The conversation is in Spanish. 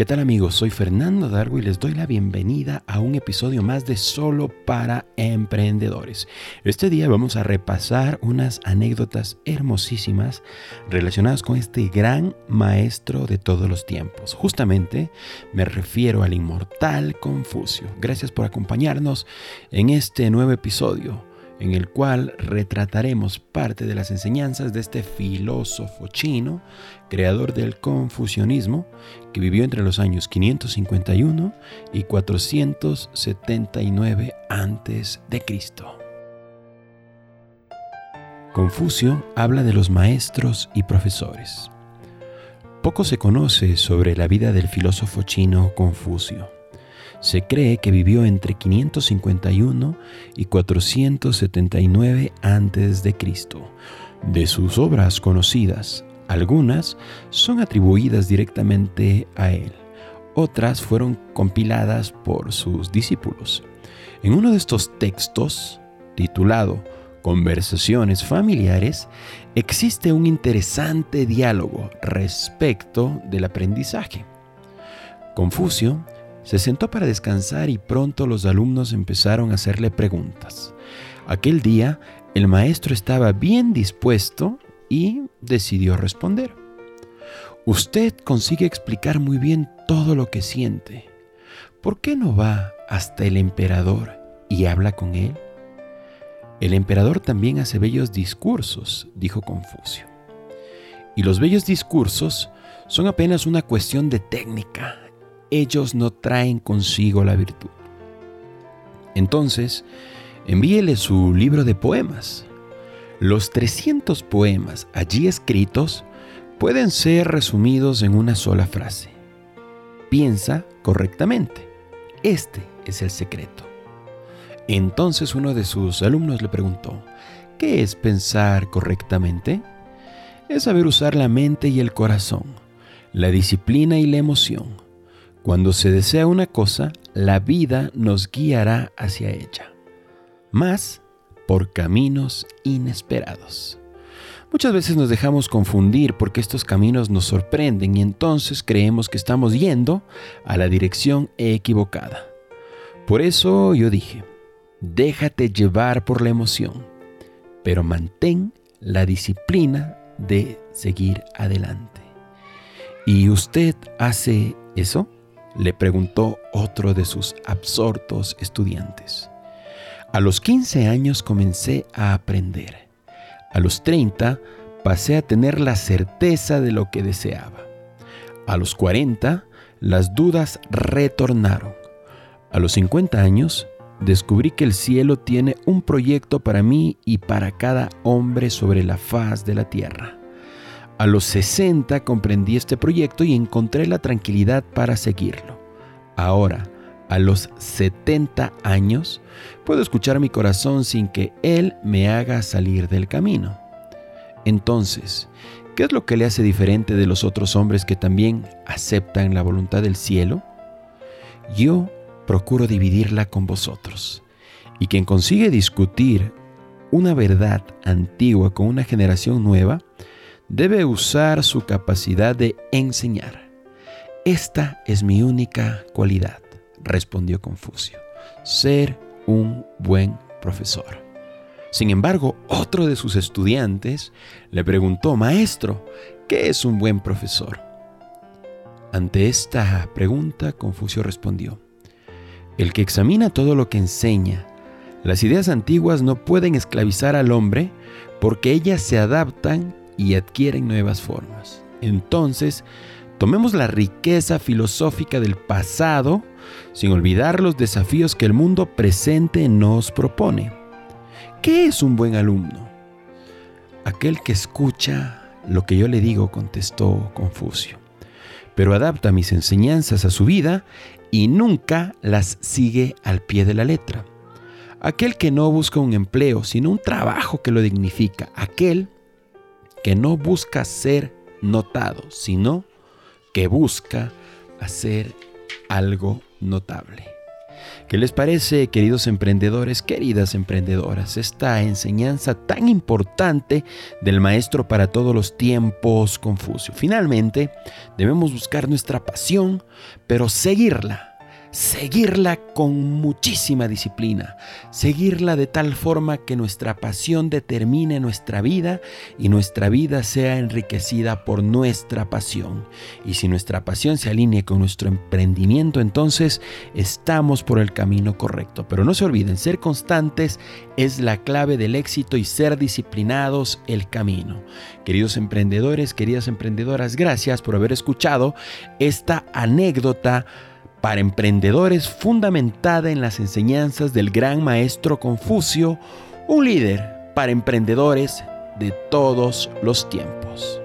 ¿Qué tal amigos? Soy Fernando Dargo y les doy la bienvenida a un episodio más de Solo para Emprendedores. Este día vamos a repasar unas anécdotas hermosísimas relacionadas con este gran maestro de todos los tiempos. Justamente me refiero al inmortal Confucio. Gracias por acompañarnos en este nuevo episodio en el cual retrataremos parte de las enseñanzas de este filósofo chino, creador del confucianismo, que vivió entre los años 551 y 479 a.C. Confucio habla de los maestros y profesores. Poco se conoce sobre la vida del filósofo chino Confucio. Se cree que vivió entre 551 y 479 a.C. De sus obras conocidas, algunas son atribuidas directamente a él, otras fueron compiladas por sus discípulos. En uno de estos textos, titulado Conversaciones familiares, existe un interesante diálogo respecto del aprendizaje. Confucio se sentó para descansar y pronto los alumnos empezaron a hacerle preguntas. Aquel día el maestro estaba bien dispuesto y decidió responder. Usted consigue explicar muy bien todo lo que siente. ¿Por qué no va hasta el emperador y habla con él? El emperador también hace bellos discursos, dijo Confucio. Y los bellos discursos son apenas una cuestión de técnica ellos no traen consigo la virtud. Entonces, envíele su libro de poemas. Los 300 poemas allí escritos pueden ser resumidos en una sola frase. Piensa correctamente. Este es el secreto. Entonces uno de sus alumnos le preguntó, ¿qué es pensar correctamente? Es saber usar la mente y el corazón, la disciplina y la emoción cuando se desea una cosa, la vida nos guiará hacia ella, más por caminos inesperados. Muchas veces nos dejamos confundir porque estos caminos nos sorprenden y entonces creemos que estamos yendo a la dirección equivocada. Por eso yo dije, déjate llevar por la emoción, pero mantén la disciplina de seguir adelante. ¿Y usted hace eso? Le preguntó otro de sus absortos estudiantes. A los 15 años comencé a aprender. A los 30 pasé a tener la certeza de lo que deseaba. A los 40 las dudas retornaron. A los 50 años descubrí que el cielo tiene un proyecto para mí y para cada hombre sobre la faz de la tierra. A los 60 comprendí este proyecto y encontré la tranquilidad para seguirlo. Ahora, a los 70 años, puedo escuchar mi corazón sin que Él me haga salir del camino. Entonces, ¿qué es lo que le hace diferente de los otros hombres que también aceptan la voluntad del cielo? Yo procuro dividirla con vosotros. Y quien consigue discutir una verdad antigua con una generación nueva, debe usar su capacidad de enseñar. Esta es mi única cualidad, respondió Confucio, ser un buen profesor. Sin embargo, otro de sus estudiantes le preguntó, Maestro, ¿qué es un buen profesor? Ante esta pregunta, Confucio respondió, El que examina todo lo que enseña, las ideas antiguas no pueden esclavizar al hombre porque ellas se adaptan y adquieren nuevas formas. Entonces, tomemos la riqueza filosófica del pasado sin olvidar los desafíos que el mundo presente nos propone. ¿Qué es un buen alumno? Aquel que escucha lo que yo le digo, contestó Confucio, pero adapta mis enseñanzas a su vida y nunca las sigue al pie de la letra. Aquel que no busca un empleo, sino un trabajo que lo dignifica. Aquel que no busca ser notado, sino que busca hacer algo notable. ¿Qué les parece, queridos emprendedores, queridas emprendedoras, esta enseñanza tan importante del maestro para todos los tiempos, Confucio? Finalmente, debemos buscar nuestra pasión, pero seguirla seguirla con muchísima disciplina, seguirla de tal forma que nuestra pasión determine nuestra vida y nuestra vida sea enriquecida por nuestra pasión. Y si nuestra pasión se alinea con nuestro emprendimiento, entonces estamos por el camino correcto. Pero no se olviden, ser constantes es la clave del éxito y ser disciplinados el camino. Queridos emprendedores, queridas emprendedoras, gracias por haber escuchado esta anécdota para emprendedores fundamentada en las enseñanzas del gran maestro Confucio, un líder para emprendedores de todos los tiempos.